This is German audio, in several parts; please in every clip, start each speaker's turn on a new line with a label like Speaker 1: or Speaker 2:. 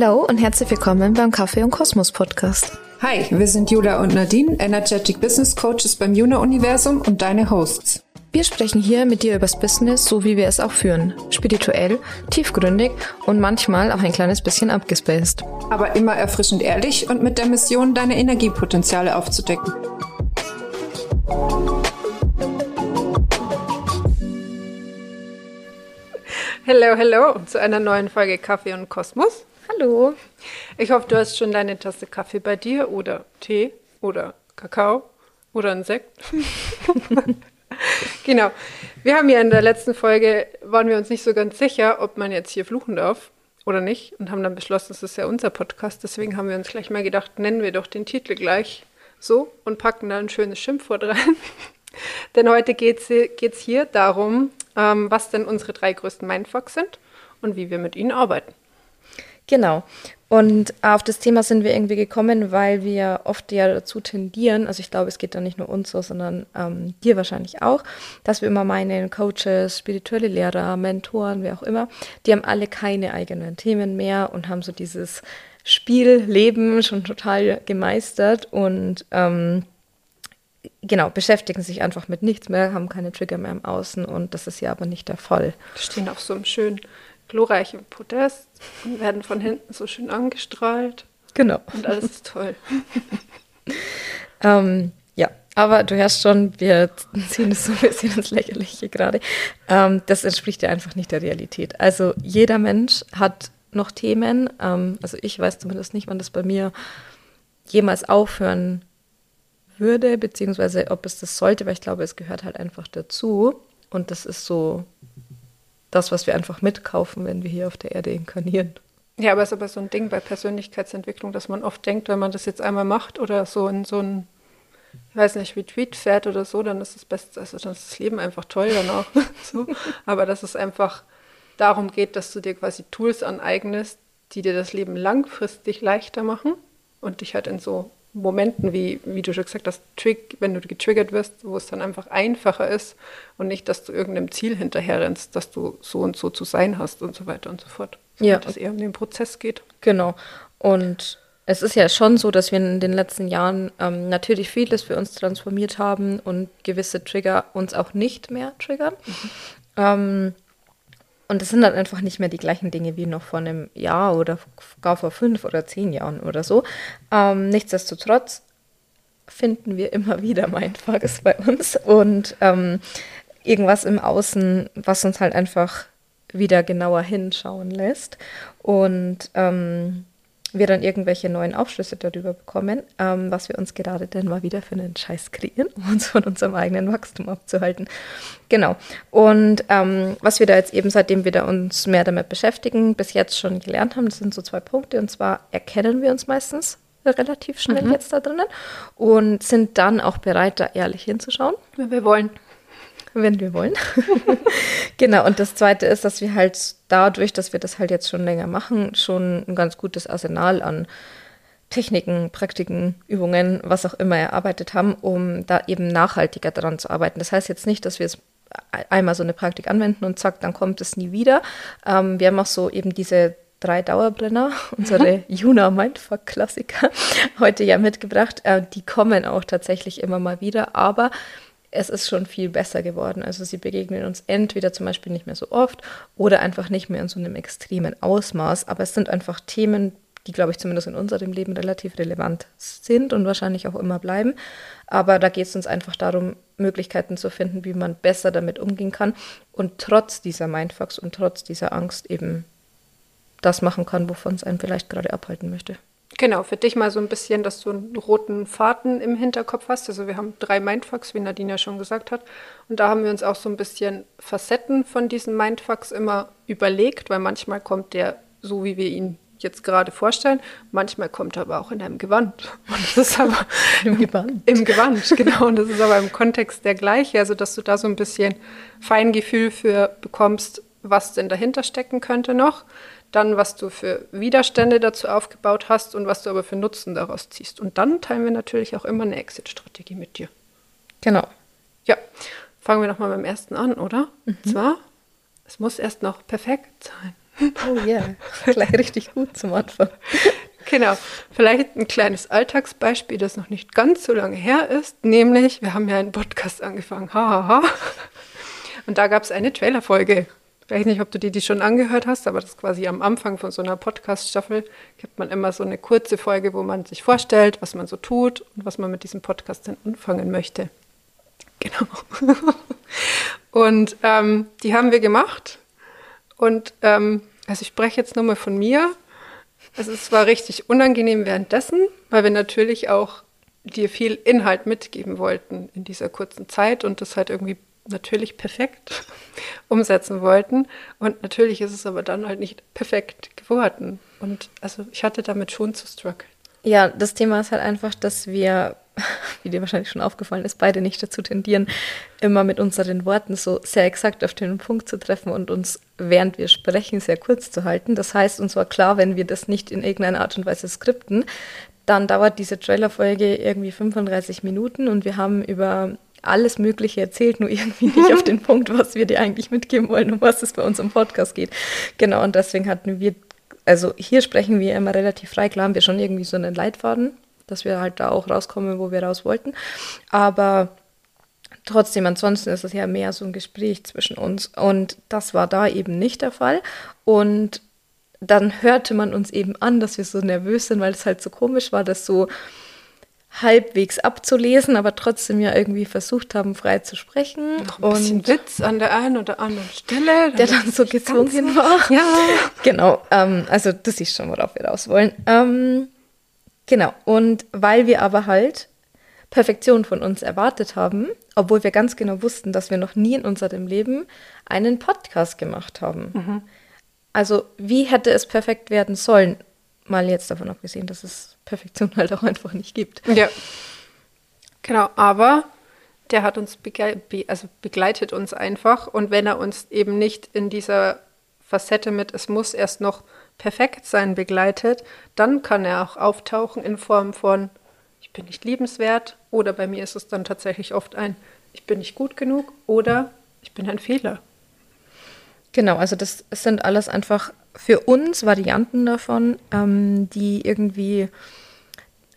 Speaker 1: Hallo und herzlich willkommen beim Kaffee und Kosmos Podcast.
Speaker 2: Hi, wir sind Jula und Nadine, Energetic Business Coaches beim Juna Universum und deine Hosts.
Speaker 1: Wir sprechen hier mit dir übers Business, so wie wir es auch führen. Spirituell, tiefgründig und manchmal auch ein kleines bisschen abgespaced.
Speaker 2: Aber immer erfrischend ehrlich und mit der Mission, deine Energiepotenziale aufzudecken.
Speaker 3: Hello, hello zu einer neuen Folge Kaffee und Kosmos.
Speaker 1: Hallo.
Speaker 3: Ich hoffe, du hast schon deine Tasse Kaffee bei dir oder Tee oder Kakao oder ein Sekt. genau. Wir haben ja in der letzten Folge, waren wir uns nicht so ganz sicher, ob man jetzt hier fluchen darf oder nicht und haben dann beschlossen, das ist ja unser Podcast. Deswegen haben wir uns gleich mal gedacht, nennen wir doch den Titel gleich so und packen da ein schönes Schimpfwort rein. denn heute geht es hier darum, ähm, was denn unsere drei größten Mindfucks sind und wie wir mit ihnen arbeiten.
Speaker 1: Genau. Und auf das Thema sind wir irgendwie gekommen, weil wir oft ja dazu tendieren, also ich glaube, es geht da nicht nur uns so, sondern ähm, dir wahrscheinlich auch, dass wir immer meinen, Coaches, spirituelle Lehrer, Mentoren, wer auch immer, die haben alle keine eigenen Themen mehr und haben so dieses Spielleben schon total gemeistert und ähm, genau, beschäftigen sich einfach mit nichts mehr, haben keine Trigger mehr im Außen und das ist ja aber nicht der Fall.
Speaker 3: Stehen auf so einem schönen glorreichen Podest und werden von hinten so schön angestrahlt.
Speaker 1: Genau.
Speaker 3: Und alles ist toll.
Speaker 1: ähm, ja, aber du hörst schon, wir ziehen es so ein bisschen ins Lächerliche gerade. Ähm, das entspricht ja einfach nicht der Realität. Also jeder Mensch hat noch Themen. Ähm, also ich weiß zumindest nicht, wann das bei mir jemals aufhören würde, beziehungsweise ob es das sollte, weil ich glaube, es gehört halt einfach dazu. Und das ist so das, was wir einfach mitkaufen, wenn wir hier auf der Erde inkarnieren.
Speaker 3: Ja, aber es ist aber so ein Ding bei Persönlichkeitsentwicklung, dass man oft denkt, wenn man das jetzt einmal macht oder so in so ein, ich weiß nicht, Retreat fährt oder so, dann ist das Beste, also dann ist das Leben einfach toll dann auch. so. Aber dass es einfach darum geht, dass du dir quasi Tools aneignest, die dir das Leben langfristig leichter machen und dich halt in so Momenten, wie, wie du schon gesagt hast, Trick, wenn du getriggert wirst, wo es dann einfach einfacher ist und nicht, dass du irgendeinem Ziel hinterherrennst, dass du so und so zu sein hast und so weiter und so fort.
Speaker 1: Ja.
Speaker 3: Dass es eher um den Prozess geht.
Speaker 1: Genau. Und es ist ja schon so, dass wir in den letzten Jahren ähm, natürlich vieles für uns transformiert haben und gewisse Trigger uns auch nicht mehr triggern. Mhm. Ähm, und es sind dann einfach nicht mehr die gleichen Dinge wie noch vor einem Jahr oder gar vor fünf oder zehn Jahren oder so. Ähm, nichtsdestotrotz finden wir immer wieder Mindfucks bei uns und ähm, irgendwas im Außen, was uns halt einfach wieder genauer hinschauen lässt. Und ähm, wir dann irgendwelche neuen Aufschlüsse darüber bekommen, ähm, was wir uns gerade denn mal wieder für einen Scheiß kreieren, um uns von unserem eigenen Wachstum abzuhalten. Genau. Und ähm, was wir da jetzt eben, seitdem wir da uns mehr damit beschäftigen, bis jetzt schon gelernt haben, das sind so zwei Punkte. Und zwar erkennen wir uns meistens relativ schnell mhm. jetzt da drinnen und sind dann auch bereit, da ehrlich hinzuschauen.
Speaker 3: Wenn wir wollen
Speaker 1: wenn wir wollen. genau, und das Zweite ist, dass wir halt dadurch, dass wir das halt jetzt schon länger machen, schon ein ganz gutes Arsenal an Techniken, Praktiken, Übungen, was auch immer erarbeitet haben, um da eben nachhaltiger daran zu arbeiten. Das heißt jetzt nicht, dass wir es einmal so eine Praktik anwenden und zack, dann kommt es nie wieder. Ähm, wir haben auch so eben diese drei Dauerbrenner, unsere Juna Mindfuck Klassiker, heute ja mitgebracht. Äh, die kommen auch tatsächlich immer mal wieder, aber es ist schon viel besser geworden. Also sie begegnen uns entweder zum Beispiel nicht mehr so oft oder einfach nicht mehr in so einem extremen Ausmaß. Aber es sind einfach Themen, die, glaube ich, zumindest in unserem Leben relativ relevant sind und wahrscheinlich auch immer bleiben. Aber da geht es uns einfach darum, Möglichkeiten zu finden, wie man besser damit umgehen kann und trotz dieser Mindfucks und trotz dieser Angst eben das machen kann, wovon es einen vielleicht gerade abhalten möchte.
Speaker 3: Genau, für dich mal so ein bisschen, dass du einen roten Faden im Hinterkopf hast. Also wir haben drei Mindfucks, wie Nadine ja schon gesagt hat. Und da haben wir uns auch so ein bisschen Facetten von diesen Mindfucks immer überlegt, weil manchmal kommt der so, wie wir ihn jetzt gerade vorstellen. Manchmal kommt er aber auch in einem Gewand. Und das ist aber
Speaker 1: im Gewand.
Speaker 3: Im Gewand, genau. Und das ist aber im Kontext der gleiche. Also, dass du da so ein bisschen Feingefühl für bekommst, was denn dahinter stecken könnte noch dann was du für Widerstände dazu aufgebaut hast und was du aber für Nutzen daraus ziehst. Und dann teilen wir natürlich auch immer eine Exit-Strategie mit dir.
Speaker 1: Genau.
Speaker 3: Ja, fangen wir nochmal beim ersten an, oder? Mhm. Und zwar, es muss erst noch perfekt sein.
Speaker 1: Oh ja, yeah. gleich richtig gut zum Anfang.
Speaker 3: Genau. Vielleicht ein kleines Alltagsbeispiel, das noch nicht ganz so lange her ist, nämlich, wir haben ja einen Podcast angefangen, hahaha. Ha, ha. Und da gab es eine Trailerfolge. Ich weiß nicht, ob du dir die schon angehört hast, aber das ist quasi am Anfang von so einer Podcast-Staffel gibt man immer so eine kurze Folge, wo man sich vorstellt, was man so tut und was man mit diesem Podcast dann anfangen möchte. Genau. und ähm, die haben wir gemacht. Und ähm, also ich spreche jetzt nochmal von mir. Also es war richtig unangenehm währenddessen, weil wir natürlich auch dir viel Inhalt mitgeben wollten in dieser kurzen Zeit und das halt irgendwie natürlich perfekt umsetzen wollten. Und natürlich ist es aber dann halt nicht perfekt geworden. Und also ich hatte damit schon zu strugglen.
Speaker 1: Ja, das Thema ist halt einfach, dass wir, wie dir wahrscheinlich schon aufgefallen ist, beide nicht dazu tendieren, immer mit unseren Worten so sehr exakt auf den Punkt zu treffen und uns, während wir sprechen, sehr kurz zu halten. Das heißt, uns war klar, wenn wir das nicht in irgendeiner Art und Weise skripten, dann dauert diese Trailerfolge irgendwie 35 Minuten und wir haben über alles Mögliche erzählt, nur irgendwie nicht auf den Punkt, was wir dir eigentlich mitgeben wollen, um was es bei uns im Podcast geht. Genau, und deswegen hatten wir, also hier sprechen wir immer relativ frei, klar haben wir schon irgendwie so einen Leitfaden, dass wir halt da auch rauskommen, wo wir raus wollten. Aber trotzdem, ansonsten ist es ja mehr so ein Gespräch zwischen uns. Und das war da eben nicht der Fall. Und dann hörte man uns eben an, dass wir so nervös sind, weil es halt so komisch war, dass so halbwegs abzulesen, aber trotzdem ja irgendwie versucht haben, frei zu sprechen.
Speaker 3: Noch ein bisschen und Witz an der einen oder anderen Stelle.
Speaker 1: Der dann so gezwungen war.
Speaker 3: Ja.
Speaker 1: Genau, ähm, also du siehst schon, worauf wir raus wollen. Ähm, genau, und weil wir aber halt Perfektion von uns erwartet haben, obwohl wir ganz genau wussten, dass wir noch nie in unserem Leben einen Podcast gemacht haben. Mhm. Also wie hätte es perfekt werden sollen? Mal jetzt davon abgesehen, dass es Perfektion halt auch einfach nicht gibt.
Speaker 3: Ja. Genau, aber der hat uns begle also begleitet uns einfach und wenn er uns eben nicht in dieser Facette mit es muss erst noch perfekt sein begleitet, dann kann er auch auftauchen in Form von ich bin nicht liebenswert oder bei mir ist es dann tatsächlich oft ein ich bin nicht gut genug oder ich bin ein Fehler.
Speaker 1: Genau, also das sind alles einfach für uns Varianten davon, ähm, die irgendwie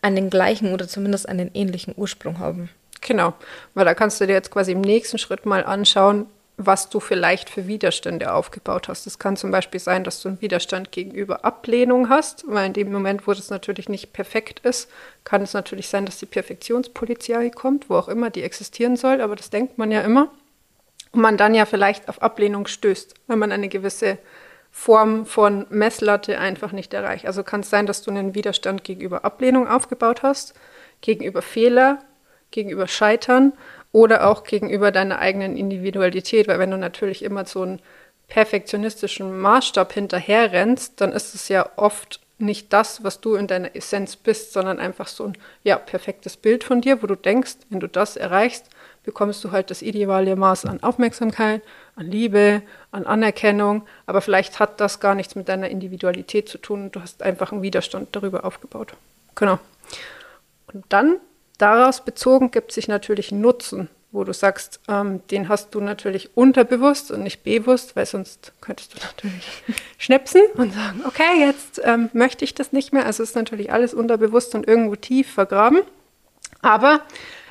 Speaker 1: einen gleichen oder zumindest einen ähnlichen Ursprung haben.
Speaker 3: Genau, weil da kannst du dir jetzt quasi im nächsten Schritt mal anschauen, was du vielleicht für Widerstände aufgebaut hast. Es kann zum Beispiel sein, dass du einen Widerstand gegenüber Ablehnung hast, weil in dem Moment, wo das natürlich nicht perfekt ist, kann es natürlich sein, dass die Perfektionspolizei kommt, wo auch immer die existieren soll, aber das denkt man ja immer. Und man dann ja vielleicht auf Ablehnung stößt, wenn man eine gewisse Form von Messlatte einfach nicht erreicht. Also kann es sein, dass du einen Widerstand gegenüber Ablehnung aufgebaut hast, gegenüber Fehler, gegenüber Scheitern oder auch gegenüber deiner eigenen Individualität, weil wenn du natürlich immer so einen perfektionistischen Maßstab hinterherrennst, dann ist es ja oft nicht das, was du in deiner Essenz bist, sondern einfach so ein ja, perfektes Bild von dir, wo du denkst, wenn du das erreichst, bekommst du halt das ideale Maß an Aufmerksamkeit, an Liebe, an Anerkennung, aber vielleicht hat das gar nichts mit deiner Individualität zu tun und du hast einfach einen Widerstand darüber aufgebaut. Genau. Und dann daraus bezogen gibt sich natürlich Nutzen, wo du sagst, ähm, den hast du natürlich unterbewusst und nicht bewusst, weil sonst könntest du natürlich schnipsen und sagen, okay, jetzt ähm, möchte ich das nicht mehr. Also ist natürlich alles unterbewusst und irgendwo tief vergraben. Aber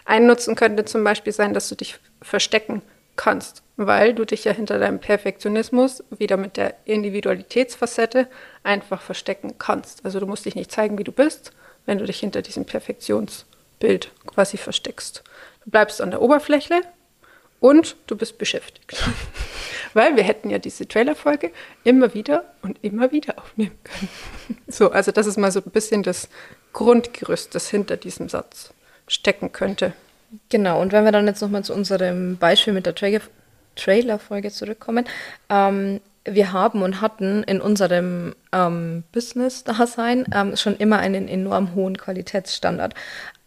Speaker 3: ein Nutzen könnte zum Beispiel sein, dass du dich verstecken kannst, weil du dich ja hinter deinem Perfektionismus wieder mit der Individualitätsfacette einfach verstecken kannst. Also du musst dich nicht zeigen, wie du bist, wenn du dich hinter diesem Perfektionsbild quasi versteckst. Du bleibst an der Oberfläche und du bist beschäftigt. weil wir hätten ja diese Trailerfolge immer wieder und immer wieder aufnehmen können. So, also das ist mal so ein bisschen das Grundgerüst, das hinter diesem Satz stecken könnte.
Speaker 1: Genau, und wenn wir dann jetzt nochmal zu unserem Beispiel mit der Tra Trailer-Folge zurückkommen, ähm, wir haben und hatten in unserem ähm, Business-Dasein ähm, schon immer einen enorm hohen Qualitätsstandard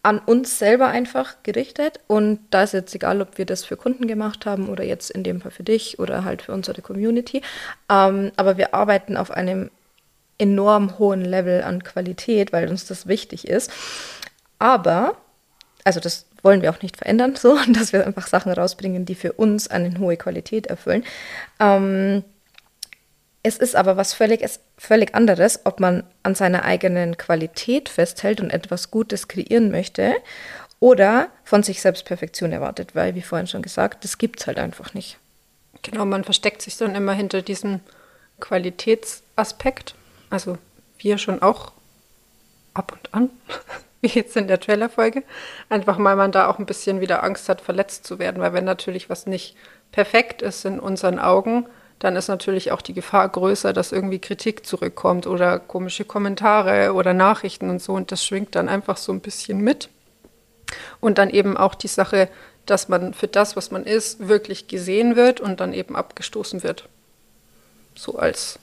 Speaker 1: an uns selber einfach gerichtet. Und da ist jetzt egal, ob wir das für Kunden gemacht haben oder jetzt in dem Fall für dich oder halt für unsere Community. Ähm, aber wir arbeiten auf einem enorm hohen Level an Qualität, weil uns das wichtig ist. Aber also das wollen wir auch nicht verändern, so, dass wir einfach Sachen rausbringen, die für uns eine hohe Qualität erfüllen. Ähm, Es ist aber was völlig, völlig anderes, ob man an seiner eigenen Qualität festhält und etwas Gutes kreieren möchte oder von sich selbst Perfektion erwartet, weil, wie vorhin schon gesagt, das gibt es halt einfach nicht.
Speaker 3: Genau, man versteckt sich dann immer hinter diesem Qualitätsaspekt. Also wir schon auch ab und an, wie jetzt in der Trailer-Folge. Einfach weil man da auch ein bisschen wieder Angst hat, verletzt zu werden. Weil wenn natürlich was nicht perfekt ist in unseren Augen, dann ist natürlich auch die Gefahr größer, dass irgendwie Kritik zurückkommt oder komische Kommentare oder Nachrichten und so. Und das schwingt dann einfach so ein bisschen mit. Und dann eben auch die Sache, dass man für das, was man ist, wirklich gesehen wird und dann eben abgestoßen wird. So als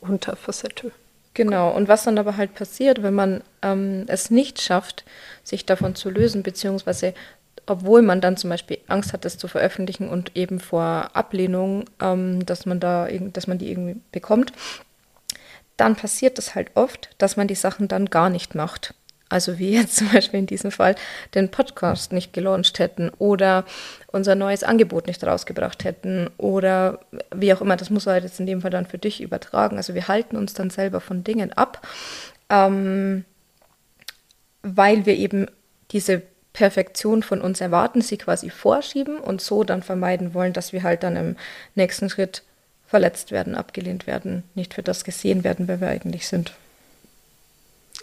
Speaker 3: Unterfacette.
Speaker 1: Genau, und was dann aber halt passiert, wenn man ähm, es nicht schafft, sich davon zu lösen, beziehungsweise obwohl man dann zum Beispiel Angst hat, das zu veröffentlichen und eben vor Ablehnung, ähm, dass man da, dass man die irgendwie bekommt, dann passiert es halt oft, dass man die Sachen dann gar nicht macht. Also wie jetzt zum Beispiel in diesem Fall den Podcast nicht gelauncht hätten oder unser neues Angebot nicht rausgebracht hätten oder wie auch immer, das muss halt jetzt in dem Fall dann für dich übertragen. Also wir halten uns dann selber von Dingen ab, ähm, weil wir eben diese Perfektion von uns erwarten, sie quasi vorschieben und so dann vermeiden wollen, dass wir halt dann im nächsten Schritt verletzt werden, abgelehnt werden, nicht für das gesehen werden, wer wir eigentlich sind.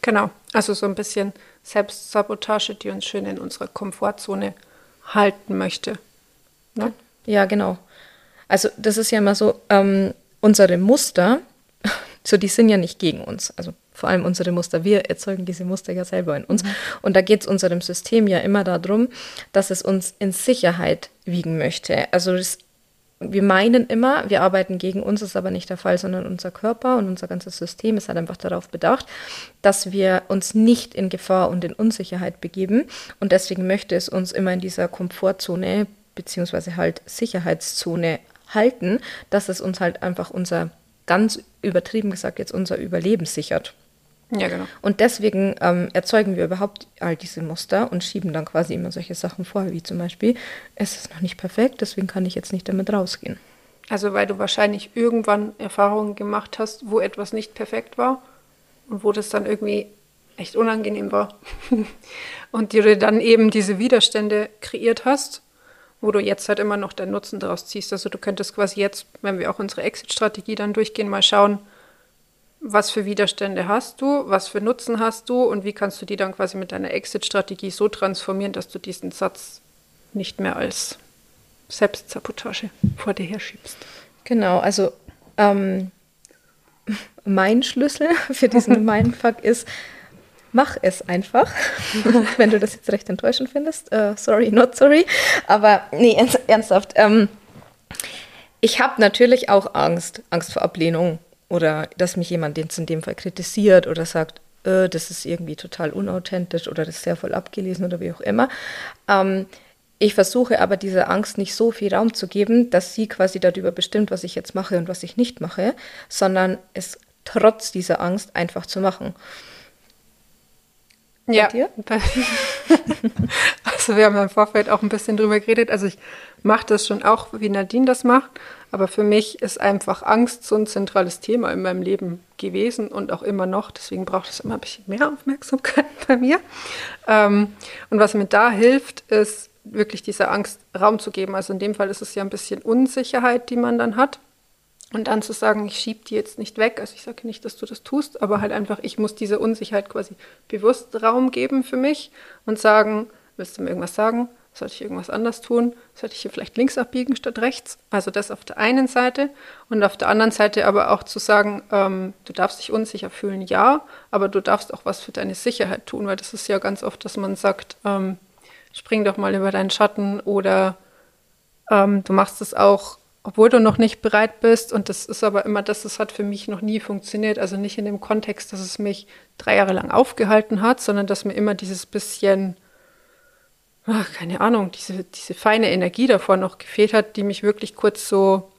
Speaker 3: Genau, also so ein bisschen Selbstsabotage, die uns schön in unserer Komfortzone halten möchte.
Speaker 1: Ne? Ja, genau. Also das ist ja immer so, ähm, unsere Muster, so die sind ja nicht gegen uns. Also vor allem unsere Muster. Wir erzeugen diese Muster ja selber in uns. Mhm. Und da geht es unserem System ja immer darum, dass es uns in Sicherheit wiegen möchte. Also das wir meinen immer, wir arbeiten gegen uns, ist aber nicht der Fall, sondern unser Körper und unser ganzes System ist halt einfach darauf bedacht, dass wir uns nicht in Gefahr und in Unsicherheit begeben. Und deswegen möchte es uns immer in dieser Komfortzone beziehungsweise halt Sicherheitszone halten, dass es uns halt einfach unser, ganz übertrieben gesagt jetzt, unser Überleben sichert. Ja, genau. Und deswegen ähm, erzeugen wir überhaupt all diese Muster und schieben dann quasi immer solche Sachen vor, wie zum Beispiel, es ist noch nicht perfekt, deswegen kann ich jetzt nicht damit rausgehen.
Speaker 3: Also weil du wahrscheinlich irgendwann Erfahrungen gemacht hast, wo etwas nicht perfekt war und wo das dann irgendwie echt unangenehm war. und dir dann eben diese Widerstände kreiert hast, wo du jetzt halt immer noch deinen Nutzen daraus ziehst. Also du könntest quasi jetzt, wenn wir auch unsere Exit-Strategie dann durchgehen, mal schauen, was für Widerstände hast du, was für Nutzen hast du und wie kannst du die dann quasi mit deiner Exit-Strategie so transformieren, dass du diesen Satz nicht mehr als Selbstsabotage vor dir herschiebst.
Speaker 1: Genau, also ähm, mein Schlüssel für diesen Mindfuck ist, mach es einfach. Wenn du das jetzt recht enttäuschend findest, uh, sorry, not sorry. Aber nee, ernsthaft. Ähm, ich habe natürlich auch Angst, Angst vor Ablehnung oder dass mich jemand jetzt in dem Fall kritisiert oder sagt, äh, das ist irgendwie total unauthentisch oder das ist sehr voll abgelesen oder wie auch immer. Ähm, ich versuche aber dieser Angst nicht so viel Raum zu geben, dass sie quasi darüber bestimmt, was ich jetzt mache und was ich nicht mache, sondern es trotz dieser Angst einfach zu machen.
Speaker 3: Ja. also wir haben im Vorfeld auch ein bisschen drüber geredet. Also ich mache das schon auch, wie Nadine das macht. Aber für mich ist einfach Angst so ein zentrales Thema in meinem Leben gewesen und auch immer noch. Deswegen braucht es immer ein bisschen mehr Aufmerksamkeit bei mir. Ähm, und was mir da hilft, ist wirklich dieser Angst Raum zu geben. Also in dem Fall ist es ja ein bisschen Unsicherheit, die man dann hat. Und dann zu sagen, ich schiebe die jetzt nicht weg. Also ich sage nicht, dass du das tust, aber halt einfach, ich muss diese Unsicherheit quasi bewusst Raum geben für mich und sagen, willst du mir irgendwas sagen? Sollte ich irgendwas anders tun? Sollte ich hier vielleicht links abbiegen statt rechts? Also das auf der einen Seite. Und auf der anderen Seite aber auch zu sagen, ähm, du darfst dich unsicher fühlen, ja, aber du darfst auch was für deine Sicherheit tun, weil das ist ja ganz oft, dass man sagt, ähm, spring doch mal über deinen Schatten oder ähm, du machst es auch obwohl du noch nicht bereit bist. Und das ist aber immer das, das hat für mich noch nie funktioniert. Also nicht in dem Kontext, dass es mich drei Jahre lang aufgehalten hat, sondern dass mir immer dieses bisschen, ach, keine Ahnung, diese, diese feine Energie davor noch gefehlt hat, die mich wirklich kurz so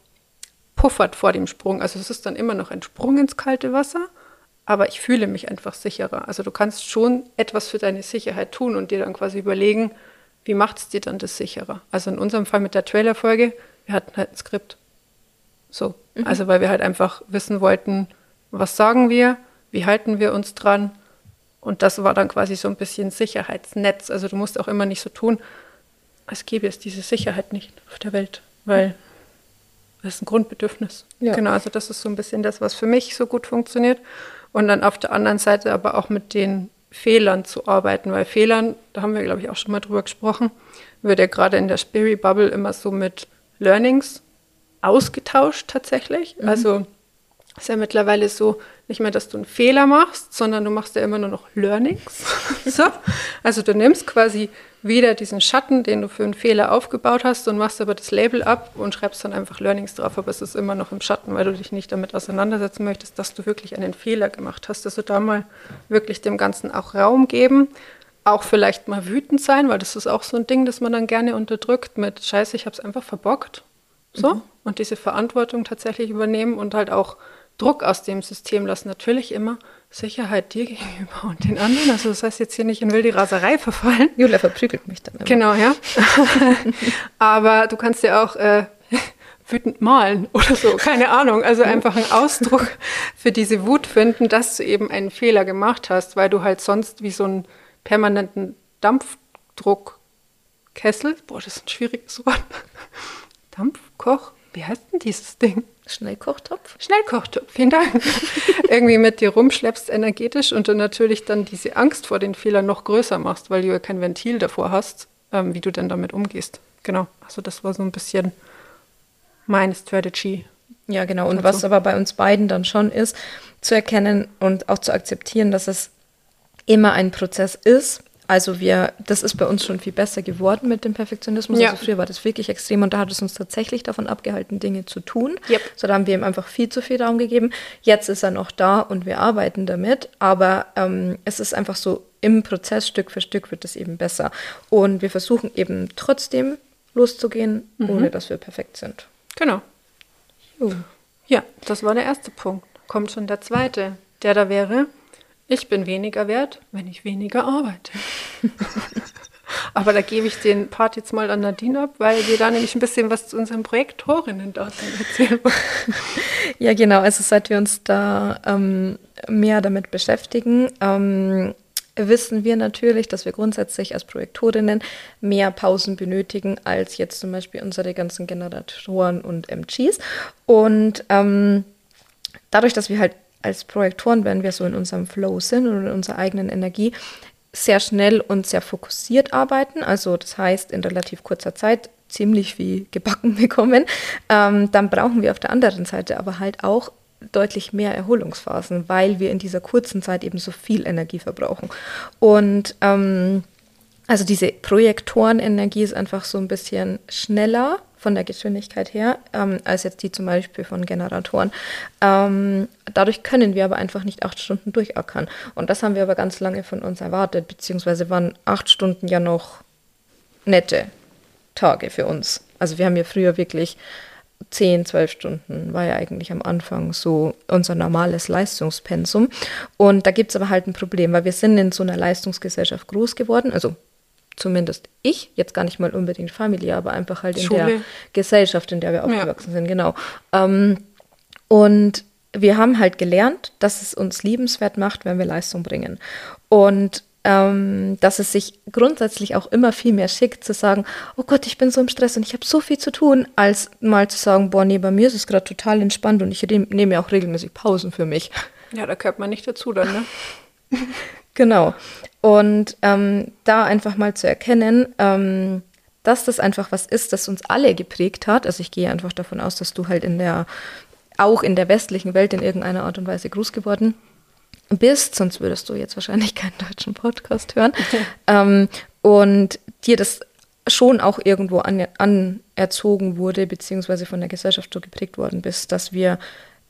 Speaker 3: puffert vor dem Sprung. Also es ist dann immer noch ein Sprung ins kalte Wasser, aber ich fühle mich einfach sicherer. Also du kannst schon etwas für deine Sicherheit tun und dir dann quasi überlegen, wie macht es dir dann das sicherer? Also in unserem Fall mit der Trailerfolge, wir hatten halt ein Skript. So. Mhm. Also weil wir halt einfach wissen wollten, was sagen wir, wie halten wir uns dran. Und das war dann quasi so ein bisschen Sicherheitsnetz. Also du musst auch immer nicht so tun, als gäbe es diese Sicherheit nicht auf der Welt, weil das ist ein Grundbedürfnis. Ja. Genau, also das ist so ein bisschen das, was für mich so gut funktioniert. Und dann auf der anderen Seite aber auch mit den Fehlern zu arbeiten, weil Fehlern, da haben wir, glaube ich, auch schon mal drüber gesprochen, wird ja gerade in der Spirit Bubble immer so mit Learnings ausgetauscht tatsächlich. Mhm. Also ist ja mittlerweile so, nicht mehr, dass du einen Fehler machst, sondern du machst ja immer nur noch Learnings. so. Also du nimmst quasi wieder diesen Schatten, den du für einen Fehler aufgebaut hast und machst aber das Label ab und schreibst dann einfach Learnings drauf, aber es ist immer noch im Schatten, weil du dich nicht damit auseinandersetzen möchtest, dass du wirklich einen Fehler gemacht hast. Also da mal wirklich dem Ganzen auch Raum geben, auch vielleicht mal wütend sein, weil das ist auch so ein Ding, das man dann gerne unterdrückt mit Scheiße, ich habe es einfach verbockt. So. Mhm. Und diese Verantwortung tatsächlich übernehmen und halt auch Druck aus dem System lassen. Natürlich immer Sicherheit dir gegenüber und den anderen. Also das heißt jetzt hier nicht in wilde Raserei verfallen.
Speaker 1: Julia verprügelt mich dann immer.
Speaker 3: Genau, ja. Aber du kannst ja auch äh, wütend malen oder so, keine Ahnung. Also einfach einen Ausdruck für diese Wut finden, dass du eben einen Fehler gemacht hast, weil du halt sonst wie so einen permanenten Dampfdruckkessel, boah, das ist ein schwieriges Wort, Dampfkoch, wie heißt denn dieses Ding?
Speaker 1: Schnellkochtopf?
Speaker 3: Schnellkochtopf, vielen Dank. Irgendwie mit dir rumschleppst energetisch und dann natürlich dann diese Angst vor den Fehlern noch größer machst, weil du ja kein Ventil davor hast, ähm, wie du denn damit umgehst. Genau, also das war so ein bisschen meine Strategy.
Speaker 1: Ja, genau. Und dazu. was aber bei uns beiden dann schon ist, zu erkennen und auch zu akzeptieren, dass es immer ein Prozess ist, also wir, das ist bei uns schon viel besser geworden mit dem Perfektionismus. Ja. Also früher war das wirklich extrem und da hat es uns tatsächlich davon abgehalten, Dinge zu tun. Yep. So da haben wir ihm einfach viel zu viel Raum gegeben. Jetzt ist er noch da und wir arbeiten damit, aber ähm, es ist einfach so im Prozess Stück für Stück wird es eben besser. Und wir versuchen eben trotzdem loszugehen, mhm. ohne dass wir perfekt sind.
Speaker 3: Genau. Uh. Ja, das war der erste Punkt. Kommt schon der zweite, der da wäre, ich bin weniger wert, wenn ich weniger arbeite. Aber da gebe ich den Part jetzt mal an Nadine ab, weil wir da nämlich ein bisschen was zu unseren Projektorinnen-Daten erzählen wollen.
Speaker 1: Ja, genau. Also seit wir uns da ähm, mehr damit beschäftigen, ähm, wissen wir natürlich, dass wir grundsätzlich als Projektorinnen mehr Pausen benötigen als jetzt zum Beispiel unsere ganzen Generatoren und MGs. Und ähm, dadurch, dass wir halt als Projektoren, wenn wir so in unserem Flow sind und in unserer eigenen Energie, sehr schnell und sehr fokussiert arbeiten. Also das heißt, in relativ kurzer Zeit ziemlich viel gebacken bekommen. Ähm, dann brauchen wir auf der anderen Seite aber halt auch deutlich mehr Erholungsphasen, weil wir in dieser kurzen Zeit eben so viel Energie verbrauchen. Und ähm, also diese Projektorenenergie ist einfach so ein bisschen schneller von der Geschwindigkeit her, ähm, als jetzt die zum Beispiel von Generatoren. Ähm, dadurch können wir aber einfach nicht acht Stunden durchackern. Und das haben wir aber ganz lange von uns erwartet, beziehungsweise waren acht Stunden ja noch nette Tage für uns. Also wir haben ja früher wirklich zehn, zwölf Stunden war ja eigentlich am Anfang so unser normales Leistungspensum. Und da gibt es aber halt ein Problem, weil wir sind in so einer Leistungsgesellschaft groß geworden, also zumindest ich, jetzt gar nicht mal unbedingt Familie, aber einfach halt in Schule. der Gesellschaft, in der wir aufgewachsen ja. sind, genau. Ähm, und wir haben halt gelernt, dass es uns liebenswert macht, wenn wir Leistung bringen. Und ähm, dass es sich grundsätzlich auch immer viel mehr schickt, zu sagen, oh Gott, ich bin so im Stress und ich habe so viel zu tun, als mal zu sagen, boah, nee, bei mir ist es gerade total entspannt und ich nehme ja auch regelmäßig Pausen für mich.
Speaker 3: Ja, da gehört man nicht dazu dann, ne?
Speaker 1: genau. Und ähm, da einfach mal zu erkennen, ähm, dass das einfach was ist, das uns alle geprägt hat. Also ich gehe einfach davon aus, dass du halt in der, auch in der westlichen Welt in irgendeiner Art und Weise groß geworden bist, sonst würdest du jetzt wahrscheinlich keinen deutschen Podcast hören. ähm, und dir das schon auch irgendwo an, anerzogen wurde, beziehungsweise von der Gesellschaft so geprägt worden bist, dass wir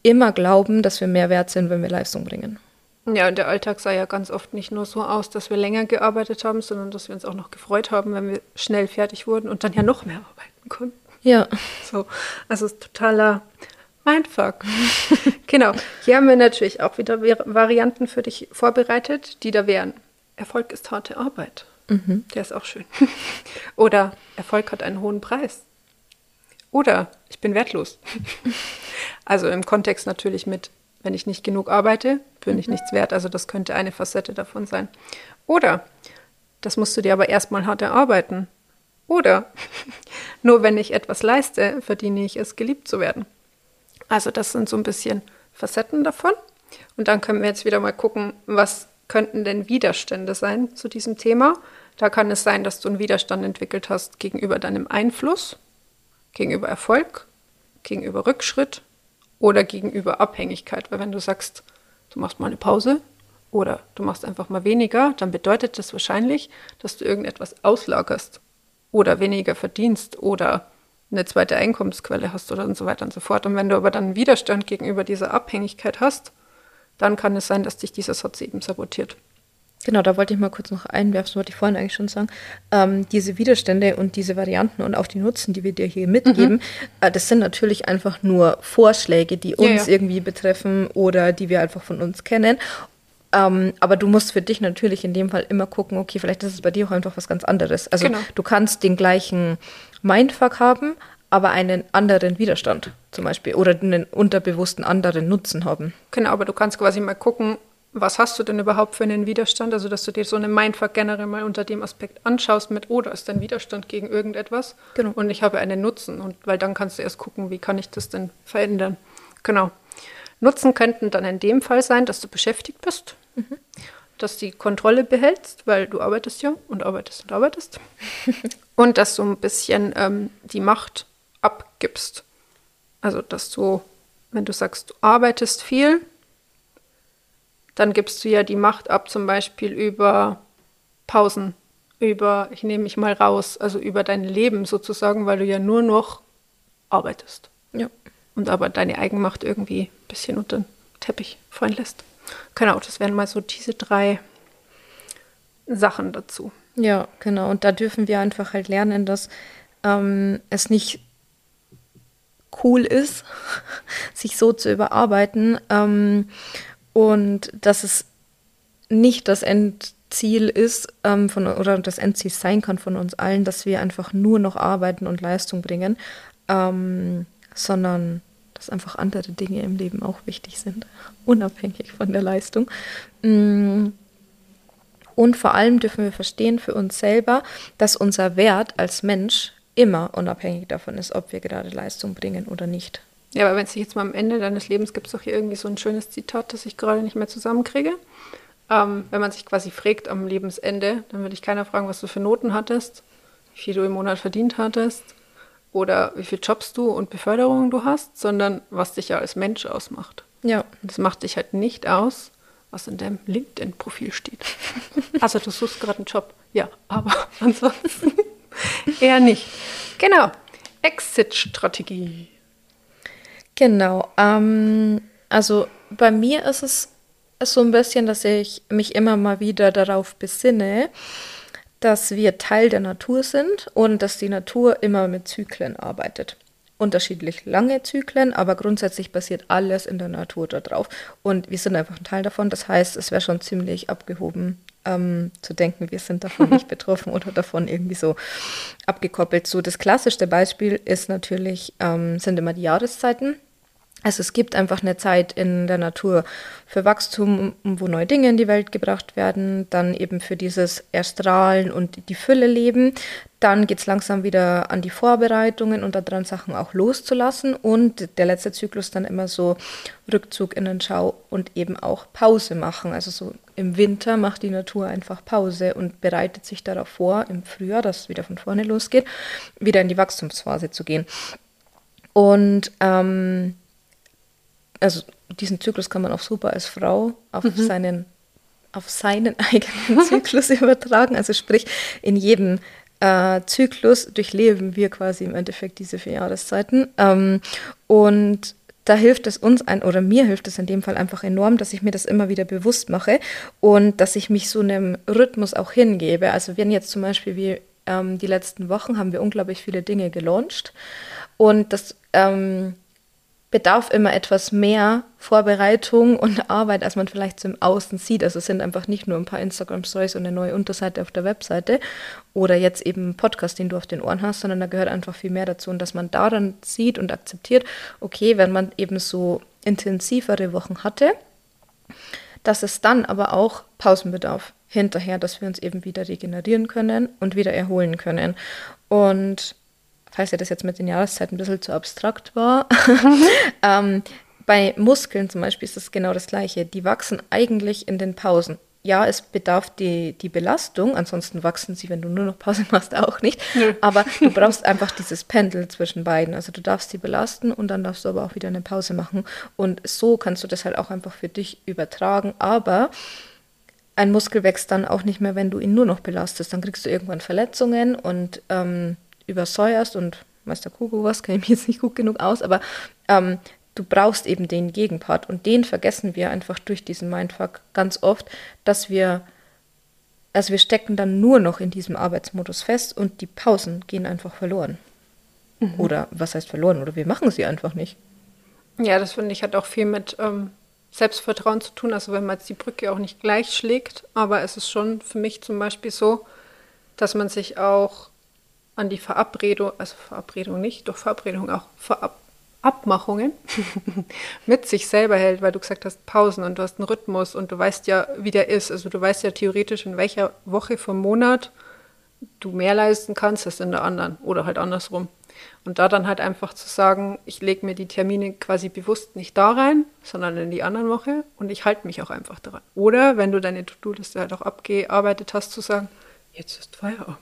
Speaker 1: immer glauben, dass wir mehr wert sind, wenn wir Leistung bringen.
Speaker 3: Ja, und der Alltag sah ja ganz oft nicht nur so aus, dass wir länger gearbeitet haben, sondern dass wir uns auch noch gefreut haben, wenn wir schnell fertig wurden und dann ja noch mehr arbeiten konnten.
Speaker 1: Ja.
Speaker 3: So, also es ist totaler Mindfuck. genau. Hier haben wir natürlich auch wieder Varianten für dich vorbereitet, die da wären. Erfolg ist harte Arbeit. Mhm. Der ist auch schön. Oder Erfolg hat einen hohen Preis. Oder ich bin wertlos. also im Kontext natürlich mit, wenn ich nicht genug arbeite, bin ich nichts wert. Also das könnte eine Facette davon sein. Oder, das musst du dir aber erstmal hart erarbeiten. Oder, nur wenn ich etwas leiste, verdiene ich es, geliebt zu werden. Also das sind so ein bisschen Facetten davon. Und dann können wir jetzt wieder mal gucken, was könnten denn Widerstände sein zu diesem Thema. Da kann es sein, dass du einen Widerstand entwickelt hast gegenüber deinem Einfluss, gegenüber Erfolg, gegenüber Rückschritt oder gegenüber Abhängigkeit. Weil wenn du sagst, du machst mal eine Pause oder du machst einfach mal weniger, dann bedeutet das wahrscheinlich, dass du irgendetwas auslagerst oder weniger verdienst oder eine zweite Einkommensquelle hast oder und so weiter und so fort. Und wenn du aber dann Widerstand gegenüber dieser Abhängigkeit hast, dann kann es sein, dass dich dieser Satz eben sabotiert.
Speaker 1: Genau, da wollte ich mal kurz noch einwerfen, wollte ich vorhin eigentlich schon sagen. Ähm, diese Widerstände und diese Varianten und auch die Nutzen, die wir dir hier mitgeben, mhm. äh, das sind natürlich einfach nur Vorschläge, die uns ja, ja. irgendwie betreffen oder die wir einfach von uns kennen. Ähm, aber du musst für dich natürlich in dem Fall immer gucken, okay, vielleicht ist es bei dir auch einfach was ganz anderes. Also genau. du kannst den gleichen Mindfuck haben, aber einen anderen Widerstand zum Beispiel oder einen unterbewussten anderen Nutzen haben.
Speaker 3: Genau, aber du kannst quasi mal gucken, was hast du denn überhaupt für einen Widerstand? Also, dass du dir so einen Mindfuck generell mal unter dem Aspekt anschaust mit, oh, da ist ein Widerstand gegen irgendetwas genau. und ich habe einen Nutzen. Und weil dann kannst du erst gucken, wie kann ich das denn verändern. Genau. Nutzen könnten dann in dem Fall sein, dass du beschäftigt bist, mhm. dass du die Kontrolle behältst, weil du arbeitest ja und arbeitest und arbeitest. und dass du ein bisschen ähm, die Macht abgibst. Also, dass du, wenn du sagst, du arbeitest viel, dann gibst du ja die Macht ab, zum Beispiel über Pausen, über, ich nehme mich mal raus, also über dein Leben sozusagen, weil du ja nur noch arbeitest.
Speaker 1: Ja.
Speaker 3: Und aber deine Eigenmacht irgendwie ein bisschen unter den Teppich fallen lässt. Genau, das wären mal so diese drei Sachen dazu.
Speaker 1: Ja, genau. Und da dürfen wir einfach halt lernen, dass ähm, es nicht cool ist, sich so zu überarbeiten. Ähm, und dass es nicht das Endziel ist ähm, von, oder das Endziel sein kann von uns allen, dass wir einfach nur noch arbeiten und Leistung bringen, ähm, sondern dass einfach andere Dinge im Leben auch wichtig sind, unabhängig von der Leistung. Mm. Und vor allem dürfen wir verstehen für uns selber, dass unser Wert als Mensch immer unabhängig davon ist, ob wir gerade Leistung bringen oder nicht.
Speaker 3: Ja, aber wenn es jetzt mal am Ende deines Lebens gibt es doch hier irgendwie so ein schönes Zitat, das ich gerade nicht mehr zusammenkriege. Ähm, wenn man sich quasi fragt am Lebensende, dann würde ich keiner fragen, was du für Noten hattest, wie viel du im Monat verdient hattest oder wie viele Jobs du und Beförderungen du hast, sondern was dich ja als Mensch ausmacht.
Speaker 1: Ja.
Speaker 3: Und das macht dich halt nicht aus, was in deinem LinkedIn-Profil steht. also du suchst gerade einen Job. Ja, aber ansonsten eher nicht. Genau. Exit-Strategie.
Speaker 1: Genau. Ähm, also bei mir ist es so ein bisschen, dass ich mich immer mal wieder darauf besinne, dass wir Teil der Natur sind und dass die Natur immer mit Zyklen arbeitet. Unterschiedlich lange Zyklen, aber grundsätzlich basiert alles in der Natur darauf. Und wir sind einfach ein Teil davon. Das heißt, es wäre schon ziemlich abgehoben ähm, zu denken, wir sind davon nicht betroffen oder davon irgendwie so abgekoppelt. So das klassischste Beispiel ist natürlich, ähm, sind immer die Jahreszeiten. Also es gibt einfach eine Zeit in der Natur für Wachstum, wo neue Dinge in die Welt gebracht werden, dann eben für dieses Erstrahlen und die Fülle leben. Dann geht es langsam wieder an die Vorbereitungen und daran Sachen auch loszulassen. Und der letzte Zyklus dann immer so Rückzug in den Schau und eben auch Pause machen. Also so im Winter macht die Natur einfach Pause und bereitet sich darauf vor, im Frühjahr, dass es wieder von vorne losgeht, wieder in die Wachstumsphase zu gehen. Und ähm, also diesen Zyklus kann man auch super als Frau auf mhm. seinen auf seinen eigenen Zyklus übertragen. Also sprich, in jedem äh, Zyklus durchleben wir quasi im Endeffekt diese vier Jahreszeiten. Ähm, und da hilft es uns ein, oder mir hilft es in dem Fall einfach enorm, dass ich mir das immer wieder bewusst mache und dass ich mich so einem Rhythmus auch hingebe. Also wenn jetzt zum Beispiel wie ähm, die letzten Wochen haben wir unglaublich viele Dinge gelauncht und das ähm, bedarf immer etwas mehr Vorbereitung und Arbeit, als man vielleicht im Außen sieht. Also es sind einfach nicht nur ein paar Instagram-Stories und eine neue Unterseite auf der Webseite oder jetzt eben ein Podcast, den du auf den Ohren hast, sondern da gehört einfach viel mehr dazu und dass man daran sieht und akzeptiert, okay, wenn man eben so intensivere Wochen hatte, dass es dann aber auch Pausen bedarf hinterher, dass wir uns eben wieder regenerieren können und wieder erholen können. Und falls ja das jetzt mit den Jahreszeiten ein bisschen zu abstrakt war, ähm, bei Muskeln zum Beispiel ist das genau das Gleiche. Die wachsen eigentlich in den Pausen. Ja, es bedarf die, die Belastung, ansonsten wachsen sie, wenn du nur noch Pause machst, auch nicht. Nö. Aber du brauchst einfach dieses Pendel zwischen beiden. Also du darfst sie belasten und dann darfst du aber auch wieder eine Pause machen. Und so kannst du das halt auch einfach für dich übertragen. Aber ein Muskel wächst dann auch nicht mehr, wenn du ihn nur noch belastest. Dann kriegst du irgendwann Verletzungen und ähm, übersäuerst und Meister Kugo was, kenne ich mich jetzt nicht gut genug aus, aber ähm, du brauchst eben den Gegenpart und den vergessen wir einfach durch diesen Mindfuck ganz oft, dass wir, also wir stecken dann nur noch in diesem Arbeitsmodus fest und die Pausen gehen einfach verloren. Mhm. Oder was heißt verloren? Oder wir machen sie einfach nicht.
Speaker 3: Ja, das finde ich hat auch viel mit ähm, Selbstvertrauen zu tun. Also wenn man jetzt die Brücke auch nicht gleich schlägt, aber es ist schon für mich zum Beispiel so, dass man sich auch an die Verabredung, also Verabredung nicht, doch Verabredung auch, Verab Abmachungen mit sich selber hält, weil du gesagt hast, Pausen und du hast einen Rhythmus und du weißt ja, wie der ist. Also du weißt ja theoretisch, in welcher Woche vom Monat du mehr leisten kannst als in der anderen oder halt andersrum. Und da dann halt einfach zu sagen, ich lege mir die Termine quasi bewusst nicht da rein, sondern in die anderen Woche und ich halte mich auch einfach daran. Oder wenn du deine To-Do-Liste halt auch abgearbeitet hast, zu sagen, jetzt ist Feierabend.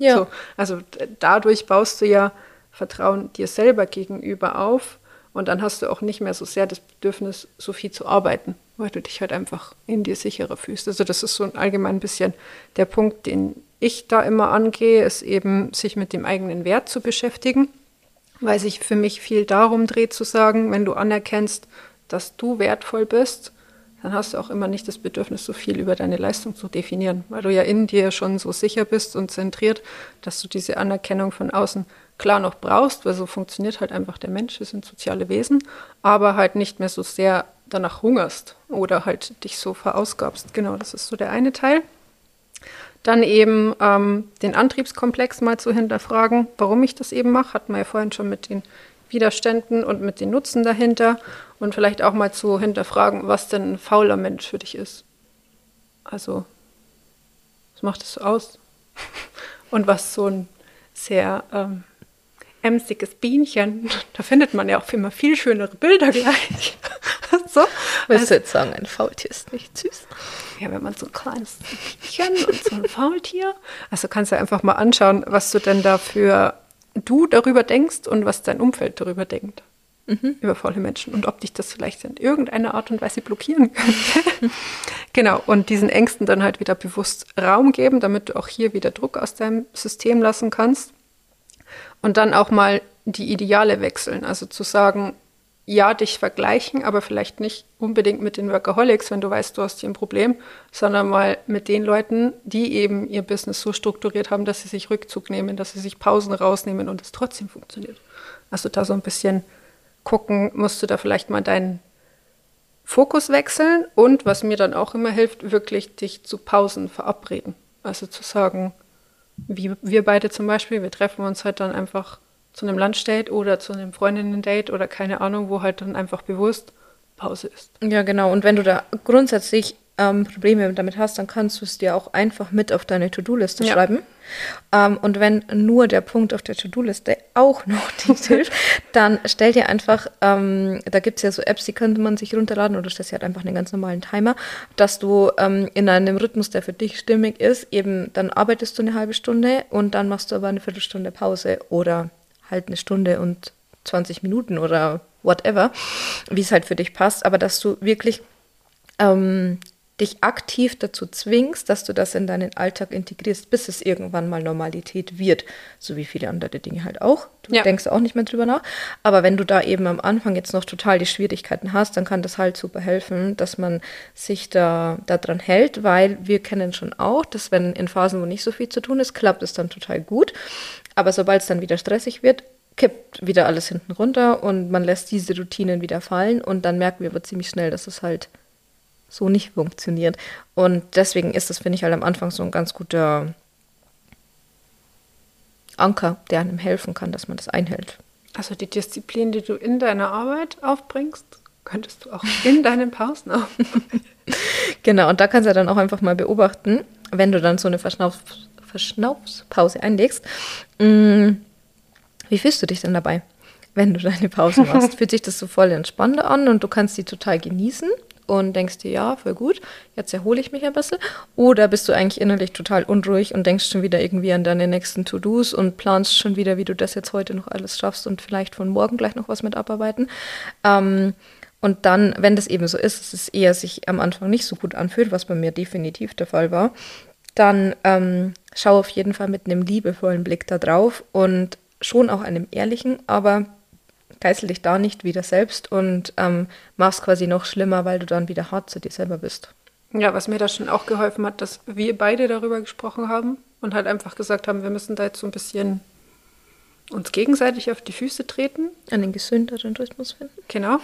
Speaker 3: Ja. So, also dadurch baust du ja Vertrauen dir selber gegenüber auf und dann hast du auch nicht mehr so sehr das Bedürfnis, so viel zu arbeiten, weil du dich halt einfach in dir sicherer fühlst. Also das ist so ein allgemein bisschen der Punkt, den ich da immer angehe, ist eben sich mit dem eigenen Wert zu beschäftigen, weil sich für mich viel darum dreht zu sagen, wenn du anerkennst, dass du wertvoll bist, dann hast du auch immer nicht das Bedürfnis, so viel über deine Leistung zu definieren, weil du ja in dir schon so sicher bist und zentriert, dass du diese Anerkennung von außen klar noch brauchst, weil so funktioniert halt einfach der Mensch, wir sind soziale Wesen, aber halt nicht mehr so sehr danach hungerst oder halt dich so verausgabst. Genau, das ist so der eine Teil. Dann eben ähm, den Antriebskomplex mal zu hinterfragen, warum ich das eben mache, hatten wir ja vorhin schon mit den Widerständen und mit den Nutzen dahinter und vielleicht auch mal zu hinterfragen, was denn ein fauler Mensch für dich ist. Also, was macht es so aus? und was so ein sehr ähm, emsiges Bienchen, da findet man ja auch immer viel schönere Bilder gleich.
Speaker 1: so. Willst also, du jetzt sagen, ein Faultier ist nicht süß?
Speaker 3: Ja, wenn man so ein kleines Bienchen und so ein Faultier. Also kannst du einfach mal anschauen, was du denn da für du darüber denkst und was dein Umfeld darüber denkt. Mhm. Über faule Menschen und ob dich das vielleicht in irgendeiner Art und Weise blockieren könnte. genau, und diesen Ängsten dann halt wieder bewusst Raum geben, damit du auch hier wieder Druck aus deinem System lassen kannst. Und dann auch mal die Ideale wechseln. Also zu sagen, ja, dich vergleichen, aber vielleicht nicht unbedingt mit den Workaholics, wenn du weißt, du hast hier ein Problem, sondern mal mit den Leuten, die eben ihr Business so strukturiert haben, dass sie sich Rückzug nehmen, dass sie sich Pausen rausnehmen und es trotzdem funktioniert. Also da so ein bisschen gucken, musst du da vielleicht mal deinen Fokus wechseln und was mir dann auch immer hilft, wirklich dich zu Pausen verabreden. Also zu sagen, wie wir beide zum Beispiel, wir treffen uns halt dann einfach zu einem Lunchdate oder zu einem Freundinnen-Date oder keine Ahnung, wo halt dann einfach bewusst Pause ist.
Speaker 1: Ja, genau. Und wenn du da grundsätzlich ähm, Probleme damit hast, dann kannst du es dir auch einfach mit auf deine To-Do-Liste ja. schreiben. Ähm, und wenn nur der Punkt auf der To-Do-Liste auch noch nicht hilft, dann stell dir einfach, ähm, da gibt es ja so Apps, die könnte man sich runterladen oder stellst dir halt einfach einen ganz normalen Timer, dass du ähm, in einem Rhythmus, der für dich stimmig ist, eben dann arbeitest du eine halbe Stunde und dann machst du aber eine Viertelstunde Pause oder halt eine Stunde und 20 Minuten oder whatever, wie es halt für dich passt, aber dass du wirklich ähm, dich aktiv dazu zwingst, dass du das in deinen Alltag integrierst, bis es irgendwann mal Normalität wird, so wie viele andere Dinge halt auch. Du ja. denkst auch nicht mehr drüber nach. Aber wenn du da eben am Anfang jetzt noch total die Schwierigkeiten hast, dann kann das halt super helfen, dass man sich da daran hält, weil wir kennen schon auch, dass wenn in Phasen, wo nicht so viel zu tun ist, klappt es dann total gut. Aber sobald es dann wieder stressig wird, kippt wieder alles hinten runter und man lässt diese Routinen wieder fallen und dann merken wir aber ziemlich schnell, dass es halt so nicht funktioniert. Und deswegen ist das, finde ich, halt am Anfang so ein ganz guter Anker, der einem helfen kann, dass man das einhält.
Speaker 3: Also die Disziplin, die du in deiner Arbeit aufbringst, könntest du auch in deinen Pausen aufbringen.
Speaker 1: genau, und da kannst du dann auch einfach mal beobachten, wenn du dann so eine Verschnauf Verschnaufspause einlegst, mh, mm, wie fühlst du dich denn dabei, wenn du deine Pause machst? Fühlt sich das so voll entspannt an und du kannst die total genießen und denkst dir, ja, voll gut, jetzt erhole ich mich ein bisschen? Oder bist du eigentlich innerlich total unruhig und denkst schon wieder irgendwie an deine nächsten To-Dos und planst schon wieder, wie du das jetzt heute noch alles schaffst und vielleicht von morgen gleich noch was mit abarbeiten? Ähm, und dann, wenn das eben so ist, dass es eher sich am Anfang nicht so gut anfühlt, was bei mir definitiv der Fall war, dann ähm, schau auf jeden Fall mit einem liebevollen Blick da drauf und schon auch einem ehrlichen, aber geißel dich da nicht wieder selbst und ähm, machst quasi noch schlimmer, weil du dann wieder hart zu dir selber bist.
Speaker 3: Ja, was mir da schon auch geholfen hat, dass wir beide darüber gesprochen haben und halt einfach gesagt haben, wir müssen da jetzt so ein bisschen uns gegenseitig auf die Füße treten.
Speaker 1: Einen gesünderen Rhythmus finden.
Speaker 3: Genau.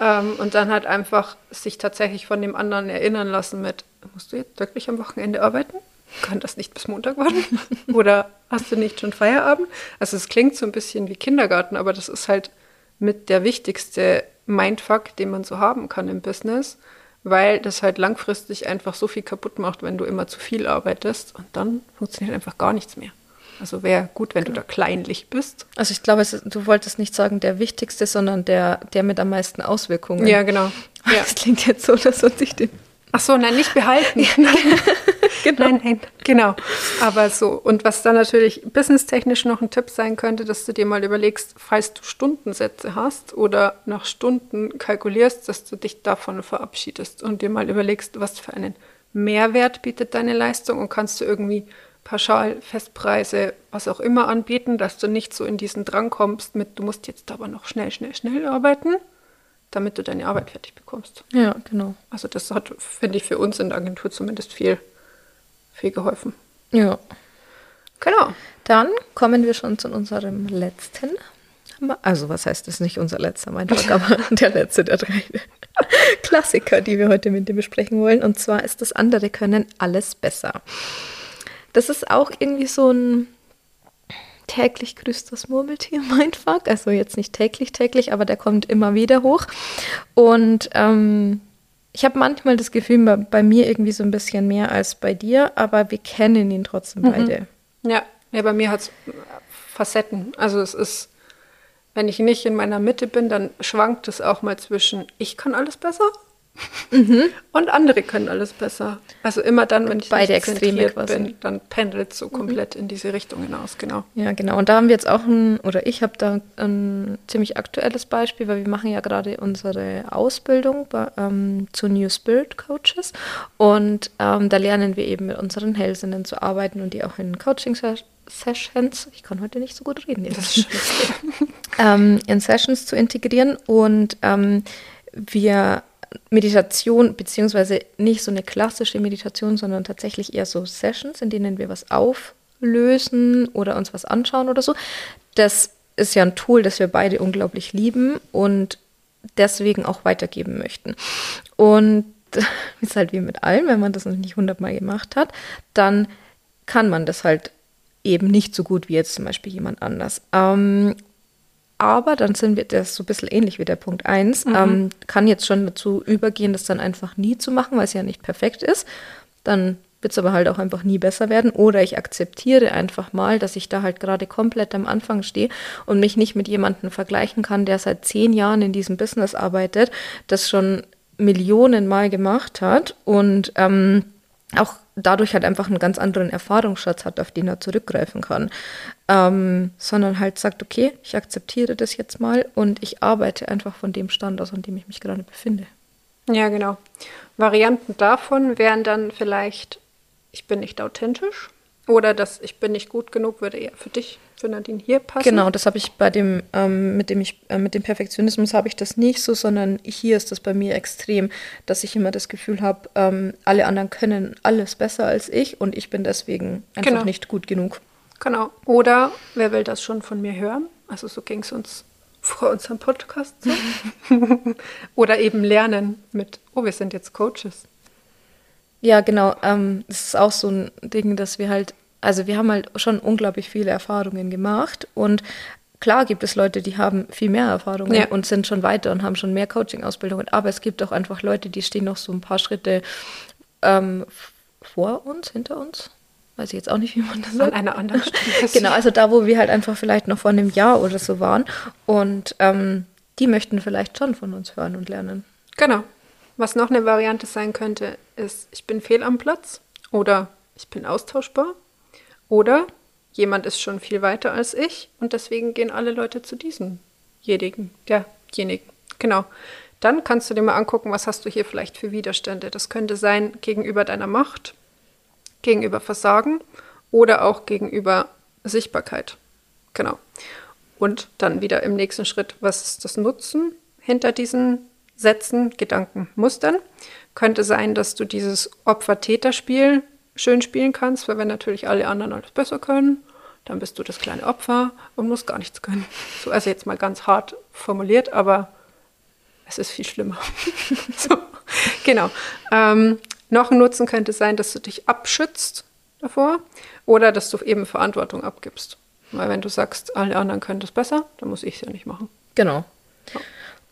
Speaker 3: Ähm, und dann halt einfach sich tatsächlich von dem anderen erinnern lassen mit, musst du jetzt wirklich am Wochenende arbeiten? Kann das nicht bis Montag warten? Oder hast du nicht schon Feierabend? Also es klingt so ein bisschen wie Kindergarten, aber das ist halt mit der wichtigste Mindfuck, den man so haben kann im Business, weil das halt langfristig einfach so viel kaputt macht, wenn du immer zu viel arbeitest und dann funktioniert einfach gar nichts mehr. Also wäre gut, wenn du da kleinlich bist.
Speaker 1: Also ich glaube, du wolltest nicht sagen der wichtigste, sondern der, der mit am meisten Auswirkungen.
Speaker 3: Ja, genau. Ja.
Speaker 1: Das klingt jetzt so, dass man sich den
Speaker 3: Ach so, nein, nicht behalten. genau. Nein, nein, genau. Aber so. Und was dann natürlich businesstechnisch noch ein Tipp sein könnte, dass du dir mal überlegst, falls du Stundensätze hast oder nach Stunden kalkulierst, dass du dich davon verabschiedest und dir mal überlegst, was für einen Mehrwert bietet deine Leistung und kannst du irgendwie pauschal Festpreise, was auch immer anbieten, dass du nicht so in diesen Drang kommst mit, du musst jetzt aber noch schnell, schnell, schnell arbeiten, damit du deine Arbeit fertig bekommst.
Speaker 1: Ja, genau.
Speaker 3: Also das hat, finde ich, für uns in der Agentur zumindest viel, viel geholfen.
Speaker 1: Ja.
Speaker 3: Genau.
Speaker 1: Dann kommen wir schon zu unserem letzten. Also was heißt das nicht unser letzter Mindfuck, aber der letzte der drei Klassiker, die wir heute mit dir besprechen wollen. Und zwar ist das andere Können alles besser. Das ist auch irgendwie so ein täglich grüßt das Murmeltier Mindfuck. Also jetzt nicht täglich, täglich, aber der kommt immer wieder hoch. Und ähm, ich habe manchmal das Gefühl, bei, bei, mir irgendwie so ein bisschen mehr als bei dir, aber wir kennen ihn trotzdem mhm. beide.
Speaker 3: Ja, ja, bei mir hat es Facetten. Also es ist, wenn ich nicht in meiner Mitte bin, dann schwankt es auch mal zwischen, ich kann alles besser Mhm. Und andere können alles besser. Also immer dann, wenn ich
Speaker 1: beide Extreme
Speaker 3: bin, dann pendelt es so mhm. komplett in diese Richtung hinaus, genau.
Speaker 1: Ja, genau. Und da haben wir jetzt auch ein, oder ich habe da ein ziemlich aktuelles Beispiel, weil wir machen ja gerade unsere Ausbildung bei, ähm, zu New Spirit Coaches und ähm, da lernen wir eben mit unseren Hellsinnen zu arbeiten und die auch in Coaching Sessions, ich kann heute nicht so gut reden, ähm, in Sessions zu integrieren und ähm, wir Meditation, beziehungsweise nicht so eine klassische Meditation, sondern tatsächlich eher so Sessions, in denen wir was auflösen oder uns was anschauen oder so. Das ist ja ein Tool, das wir beide unglaublich lieben und deswegen auch weitergeben möchten. Und ist halt wie mit allem, wenn man das noch nicht hundertmal gemacht hat, dann kann man das halt eben nicht so gut wie jetzt zum Beispiel jemand anders. Ähm, aber dann sind wir, das so ein bisschen ähnlich wie der Punkt 1, mhm. ähm, kann jetzt schon dazu übergehen, das dann einfach nie zu machen, weil es ja nicht perfekt ist. Dann wird es aber halt auch einfach nie besser werden. Oder ich akzeptiere einfach mal, dass ich da halt gerade komplett am Anfang stehe und mich nicht mit jemandem vergleichen kann, der seit zehn Jahren in diesem Business arbeitet, das schon Millionen Mal gemacht hat und ähm, auch dadurch halt einfach einen ganz anderen Erfahrungsschatz hat, auf den er zurückgreifen kann. Ähm, sondern halt sagt, okay, ich akzeptiere das jetzt mal und ich arbeite einfach von dem Stand aus, an dem ich mich gerade befinde.
Speaker 3: Ja, genau. Varianten davon wären dann vielleicht, ich bin nicht authentisch oder das Ich bin nicht gut genug würde eher für dich, für Nadine hier passen.
Speaker 1: Genau, das habe ich bei dem, ähm, mit dem ich, äh, mit dem Perfektionismus habe ich das nicht so, sondern hier ist das bei mir extrem, dass ich immer das Gefühl habe, ähm, alle anderen können alles besser als ich und ich bin deswegen einfach genau. nicht gut genug.
Speaker 3: Genau. Oder wer will das schon von mir hören? Also so ging es uns vor unserem Podcast so. Oder eben lernen mit, oh, wir sind jetzt Coaches.
Speaker 1: Ja, genau. Ähm, das ist auch so ein Ding, dass wir halt, also wir haben halt schon unglaublich viele Erfahrungen gemacht und klar gibt es Leute, die haben viel mehr Erfahrungen ja. und sind schon weiter und haben schon mehr Coaching-Ausbildungen, aber es gibt auch einfach Leute, die stehen noch so ein paar Schritte ähm, vor uns, hinter uns. Weiß ich jetzt auch nicht, wie man das sagt.
Speaker 3: An einer anderen Stelle.
Speaker 1: genau, also da, wo wir halt einfach vielleicht noch vor einem Jahr oder so waren und ähm, die möchten vielleicht schon von uns hören und lernen.
Speaker 3: Genau. Was noch eine Variante sein könnte, ist, ich bin fehl am Platz oder ich bin austauschbar oder jemand ist schon viel weiter als ich und deswegen gehen alle Leute zu diesemjenigen, derjenigen. Genau. Dann kannst du dir mal angucken, was hast du hier vielleicht für Widerstände. Das könnte sein gegenüber deiner Macht, gegenüber Versagen oder auch gegenüber Sichtbarkeit. Genau. Und dann wieder im nächsten Schritt, was ist das Nutzen hinter diesen Sätzen, Gedanken, Mustern. Könnte sein, dass du dieses Opfer-Täter-Spiel schön spielen kannst, weil wenn natürlich alle anderen alles besser können, dann bist du das kleine Opfer und musst gar nichts können. So, also jetzt mal ganz hart formuliert, aber es ist viel schlimmer. so, genau. Ähm, noch ein Nutzen könnte sein, dass du dich abschützt davor oder dass du eben Verantwortung abgibst. Weil wenn du sagst, alle anderen können das besser, dann muss ich es ja nicht machen.
Speaker 1: Genau. Ja.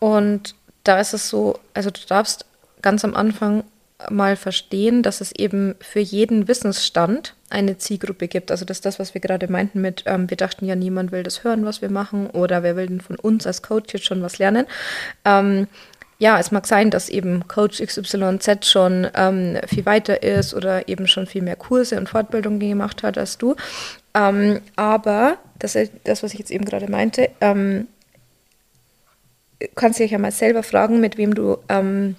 Speaker 1: Und da ist es so, also du darfst ganz am Anfang mal verstehen, dass es eben für jeden Wissensstand eine Zielgruppe gibt. Also das ist das, was wir gerade meinten mit, ähm, wir dachten ja, niemand will das hören, was wir machen oder wer will denn von uns als Coach jetzt schon was lernen. Ähm, ja, es mag sein, dass eben Coach XYZ schon ähm, viel weiter ist oder eben schon viel mehr Kurse und Fortbildungen gemacht hat als du. Ähm, aber das, das, was ich jetzt eben gerade meinte, ähm, kannst dich ja mal selber fragen, mit wem du ähm,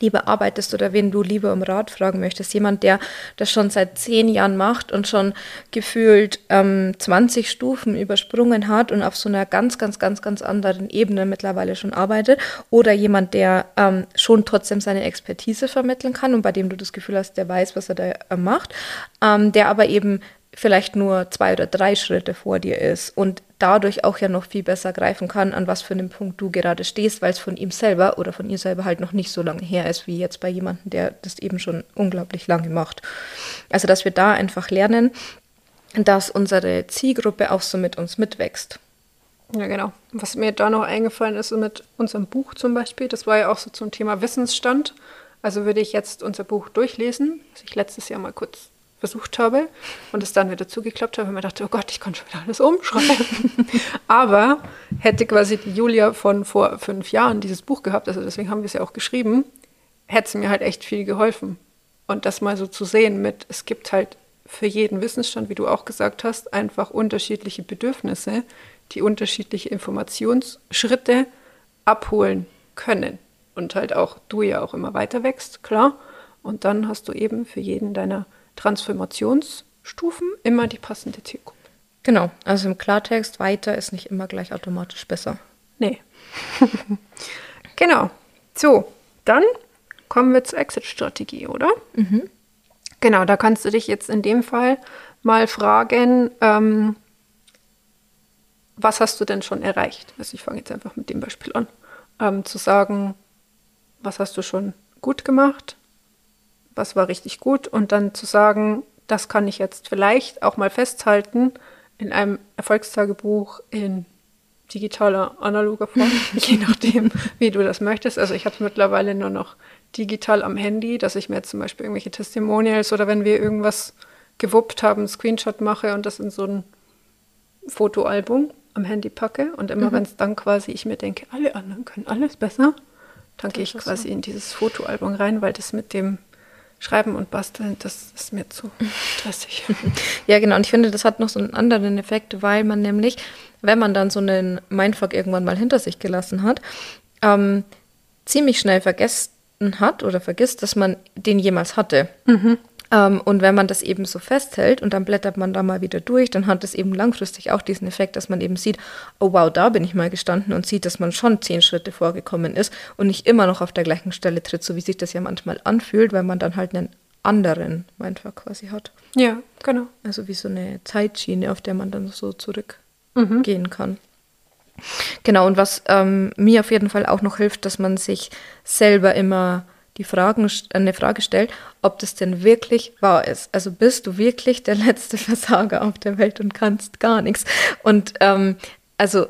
Speaker 1: lieber arbeitest oder wen du lieber um Rat fragen möchtest. Jemand, der das schon seit zehn Jahren macht und schon gefühlt ähm, 20 Stufen übersprungen hat und auf so einer ganz, ganz, ganz, ganz anderen Ebene mittlerweile schon arbeitet. Oder jemand, der ähm, schon trotzdem seine Expertise vermitteln kann und bei dem du das Gefühl hast, der weiß, was er da äh, macht, ähm, der aber eben vielleicht nur zwei oder drei Schritte vor dir ist und dadurch auch ja noch viel besser greifen kann, an was für einem Punkt du gerade stehst, weil es von ihm selber oder von ihr selber halt noch nicht so lange her ist, wie jetzt bei jemandem, der das eben schon unglaublich lange macht. Also, dass wir da einfach lernen, dass unsere Zielgruppe auch so mit uns mitwächst.
Speaker 3: Ja, genau. Was mir da noch eingefallen ist mit unserem Buch zum Beispiel, das war ja auch so zum Thema Wissensstand. Also würde ich jetzt unser Buch durchlesen, was ich letztes Jahr mal kurz versucht habe und es dann wieder zugeklappt habe und mir dachte, oh Gott, ich kann schon wieder alles umschreiben. Aber hätte quasi die Julia von vor fünf Jahren dieses Buch gehabt, also deswegen haben wir es ja auch geschrieben, hätte es mir halt echt viel geholfen. Und das mal so zu sehen mit, es gibt halt für jeden Wissensstand, wie du auch gesagt hast, einfach unterschiedliche Bedürfnisse, die unterschiedliche Informationsschritte abholen können. Und halt auch du ja auch immer weiter wächst, klar. Und dann hast du eben für jeden deiner Transformationsstufen immer die passende Zielgruppe.
Speaker 1: Genau, also im Klartext, weiter ist nicht immer gleich automatisch besser.
Speaker 3: Nee. genau. So, dann kommen wir zur Exit-Strategie, oder? Mhm. Genau, da kannst du dich jetzt in dem Fall mal fragen, ähm, was hast du denn schon erreicht? Also ich fange jetzt einfach mit dem Beispiel an. Ähm, zu sagen, was hast du schon gut gemacht? Was war richtig gut und dann zu sagen, das kann ich jetzt vielleicht auch mal festhalten in einem Erfolgstagebuch in digitaler, analoger Form, je nachdem, wie du das möchtest. Also ich habe es mittlerweile nur noch digital am Handy, dass ich mir jetzt zum Beispiel irgendwelche Testimonials oder wenn wir irgendwas gewuppt haben, einen Screenshot mache und das in so ein Fotoalbum am Handy packe. Und immer mhm. wenn es dann quasi ich mir denke, alle anderen können alles besser, dann gehe ich quasi so. in dieses Fotoalbum rein, weil das mit dem Schreiben und Basteln, das ist mir zu stressig.
Speaker 1: ja, genau. Und ich finde, das hat noch so einen anderen Effekt, weil man nämlich, wenn man dann so einen Mindfuck irgendwann mal hinter sich gelassen hat, ähm, ziemlich schnell vergessen hat oder vergisst, dass man den jemals hatte. Mhm. Ähm, und wenn man das eben so festhält und dann blättert man da mal wieder durch, dann hat es eben langfristig auch diesen Effekt, dass man eben sieht, oh wow, da bin ich mal gestanden und sieht, dass man schon zehn Schritte vorgekommen ist und nicht immer noch auf der gleichen Stelle tritt, so wie sich das ja manchmal anfühlt, weil man dann halt einen anderen Mindfuck quasi hat.
Speaker 3: Ja, genau.
Speaker 1: Also wie so eine Zeitschiene, auf der man dann so zurückgehen mhm. kann. Genau, und was ähm, mir auf jeden Fall auch noch hilft, dass man sich selber immer die Fragen, eine Frage stellt, ob das denn wirklich wahr ist. Also bist du wirklich der letzte Versager auf der Welt und kannst gar nichts. Und ähm, also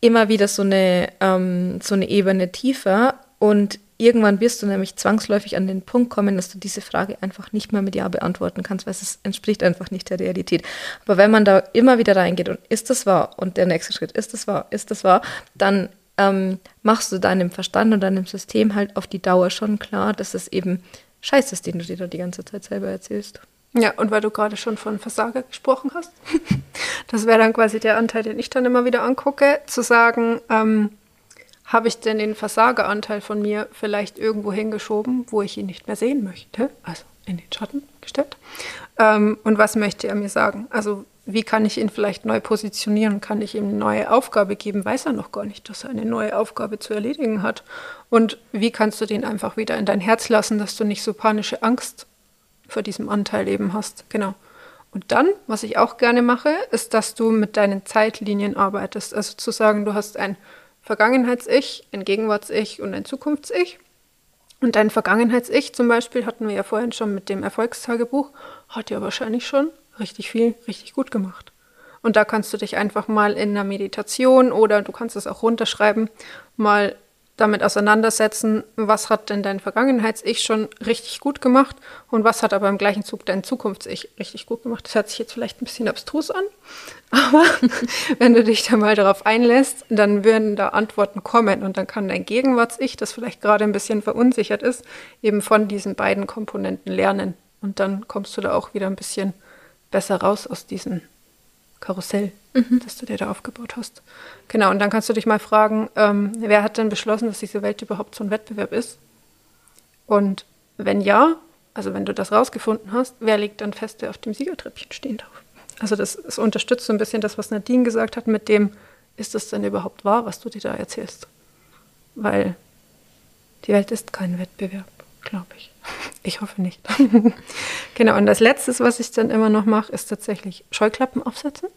Speaker 1: immer wieder so eine, ähm, so eine Ebene tiefer und irgendwann wirst du nämlich zwangsläufig an den Punkt kommen, dass du diese Frage einfach nicht mehr mit Ja beantworten kannst, weil es entspricht einfach nicht der Realität. Aber wenn man da immer wieder reingeht und ist das wahr und der nächste Schritt ist das wahr, ist das wahr, dann ähm, machst du deinem Verstand und deinem System halt auf die Dauer schon klar, dass es eben Scheiß ist, den du dir da die ganze Zeit selber erzählst.
Speaker 3: Ja, und weil du gerade schon von Versager gesprochen hast, das wäre dann quasi der Anteil, den ich dann immer wieder angucke, zu sagen, ähm, habe ich denn den Versageranteil von mir vielleicht irgendwo hingeschoben, wo ich ihn nicht mehr sehen möchte, also in den Schatten gestellt. Ähm, und was möchte er mir sagen? Also wie kann ich ihn vielleicht neu positionieren? Kann ich ihm eine neue Aufgabe geben? Weiß er noch gar nicht, dass er eine neue Aufgabe zu erledigen hat. Und wie kannst du den einfach wieder in dein Herz lassen, dass du nicht so panische Angst vor diesem Anteil eben hast? Genau. Und dann, was ich auch gerne mache, ist, dass du mit deinen Zeitlinien arbeitest. Also zu sagen, du hast ein Vergangenheits-Ich, ein Gegenwarts-Ich und ein Zukunfts-Ich. Und dein Vergangenheits-Ich zum Beispiel hatten wir ja vorhin schon mit dem Erfolgstagebuch, hat ja wahrscheinlich schon richtig viel, richtig gut gemacht. Und da kannst du dich einfach mal in einer Meditation oder du kannst es auch runterschreiben, mal damit auseinandersetzen, was hat denn dein Vergangenheits-Ich schon richtig gut gemacht und was hat aber im gleichen Zug dein Zukunfts-Ich richtig gut gemacht. Das hört sich jetzt vielleicht ein bisschen abstrus an, aber wenn du dich da mal darauf einlässt, dann würden da Antworten kommen und dann kann dein Gegenwarts-Ich, das vielleicht gerade ein bisschen verunsichert ist, eben von diesen beiden Komponenten lernen. Und dann kommst du da auch wieder ein bisschen besser raus aus diesem Karussell, mhm. das du dir da aufgebaut hast. Genau, und dann kannst du dich mal fragen, ähm, wer hat denn beschlossen, dass diese Welt überhaupt so ein Wettbewerb ist? Und wenn ja, also wenn du das rausgefunden hast, wer legt dann fest, wer auf dem Siegertreppchen stehen darf? Also das, das unterstützt so ein bisschen das, was Nadine gesagt hat, mit dem, ist das denn überhaupt wahr, was du dir da erzählst? Weil die Welt ist kein Wettbewerb, glaube ich. Ich hoffe nicht. genau, und das Letzte, was ich dann immer noch mache, ist tatsächlich Scheuklappen aufsetzen.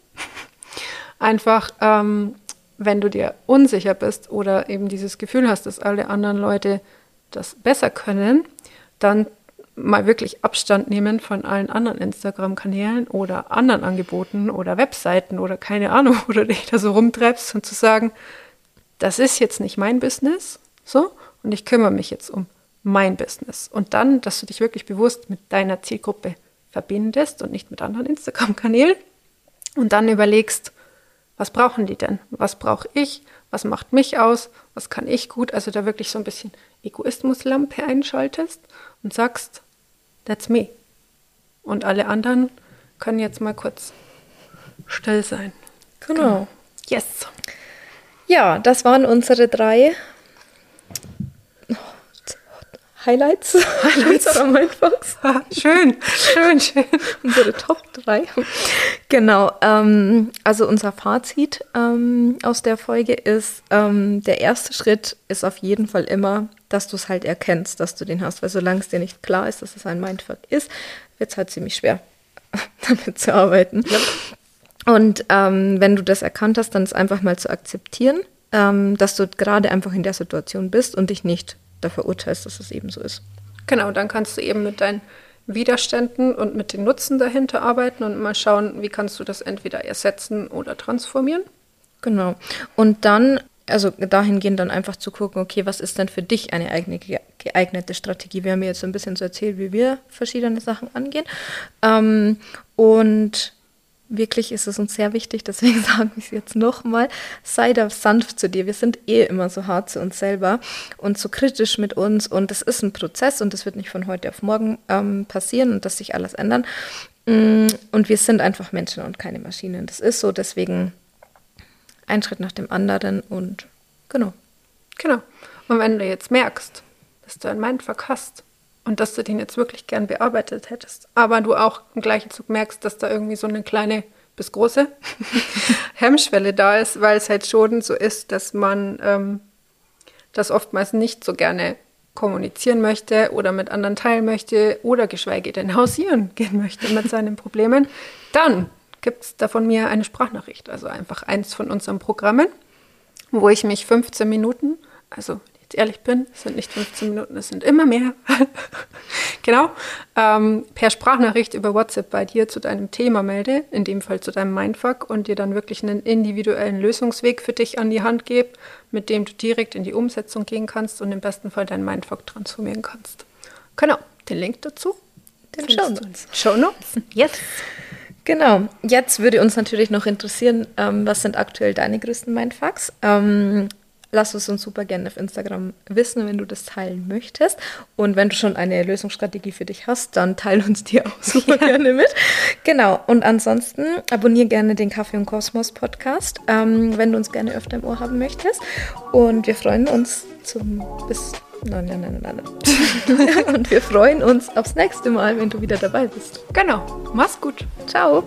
Speaker 3: Einfach, ähm, wenn du dir unsicher bist oder eben dieses Gefühl hast, dass alle anderen Leute das besser können, dann mal wirklich Abstand nehmen von allen anderen Instagram-Kanälen oder anderen Angeboten oder Webseiten oder keine Ahnung, wo du dich da so rumtreibst und zu sagen, das ist jetzt nicht mein Business, so, und ich kümmere mich jetzt um mein Business. Und dann, dass du dich wirklich bewusst mit deiner Zielgruppe verbindest und nicht mit anderen Instagram-Kanälen. Und dann überlegst, was brauchen die denn? Was brauche ich? Was macht mich aus? Was kann ich gut? Also da wirklich so ein bisschen Egoismuslampe einschaltest und sagst, that's me. Und alle anderen können jetzt mal kurz still sein.
Speaker 1: Genau. genau.
Speaker 3: Yes.
Speaker 1: Ja, das waren unsere drei Highlights. Highlights unserer Mindbox.
Speaker 3: schön, schön, schön.
Speaker 1: Unsere Top 3. Genau. Ähm, also unser Fazit ähm, aus der Folge ist, ähm, der erste Schritt ist auf jeden Fall immer, dass du es halt erkennst, dass du den hast. Weil solange es dir nicht klar ist, dass es ein Mindfuck ist, wird es halt ziemlich schwer, damit zu arbeiten. Ja. Und ähm, wenn du das erkannt hast, dann ist einfach mal zu akzeptieren, ähm, dass du gerade einfach in der Situation bist und dich nicht dafür urteilst, dass es eben so ist.
Speaker 3: Genau, dann kannst du eben mit deinen Widerständen und mit den Nutzen dahinter arbeiten und mal schauen, wie kannst du das entweder ersetzen oder transformieren.
Speaker 1: Genau. Und dann, also dahingehend dann einfach zu gucken, okay, was ist denn für dich eine eigene geeignete Strategie? Wir haben jetzt so ein bisschen so erzählt, wie wir verschiedene Sachen angehen. Ähm, und wirklich ist es uns sehr wichtig, deswegen sagen wir es jetzt nochmal, sei da sanft zu dir. Wir sind eh immer so hart zu uns selber und so kritisch mit uns und das ist ein Prozess und das wird nicht von heute auf morgen ähm, passieren und dass sich alles ändern. Mm, und wir sind einfach Menschen und keine Maschinen. Das ist so, deswegen ein Schritt nach dem anderen und genau.
Speaker 3: Genau. Und wenn du jetzt merkst, dass du ein Mindfuck hast, und dass du den jetzt wirklich gern bearbeitet hättest. Aber du auch im gleichen Zug merkst, dass da irgendwie so eine kleine bis große Hemmschwelle da ist, weil es halt schon so ist, dass man ähm, das oftmals nicht so gerne kommunizieren möchte oder mit anderen teilen möchte oder geschweige denn hausieren gehen möchte mit seinen Problemen, dann gibt es da von mir eine Sprachnachricht, also einfach eins von unseren Programmen, wo ich mich 15 Minuten, also jetzt ehrlich bin, es sind nicht 15 Minuten, es sind immer mehr, genau, ähm, per Sprachnachricht über WhatsApp bei dir zu deinem Thema melde, in dem Fall zu deinem Mindfuck und dir dann wirklich einen individuellen Lösungsweg für dich an die Hand gebe, mit dem du direkt in die Umsetzung gehen kannst und im besten Fall deinen Mindfuck transformieren kannst. Genau, den Link dazu.
Speaker 1: Den Show Notes.
Speaker 3: Show Notes, yes.
Speaker 1: Genau. Jetzt würde uns natürlich noch interessieren, ähm, was sind aktuell deine größten Mindfucks? Ähm, lass es uns super gerne auf Instagram wissen, wenn du das teilen möchtest. Und wenn du schon eine Lösungsstrategie für dich hast, dann teile uns die auch super ja. gerne mit. Genau. Und ansonsten abonniere gerne den Kaffee und Kosmos Podcast, ähm, wenn du uns gerne öfter im Ohr haben möchtest. Und wir freuen uns zum bis Nein, nein, nein, nein, nein. Und wir freuen uns aufs nächste Mal, wenn du wieder dabei bist.
Speaker 3: Genau. Mach's gut.
Speaker 1: Ciao.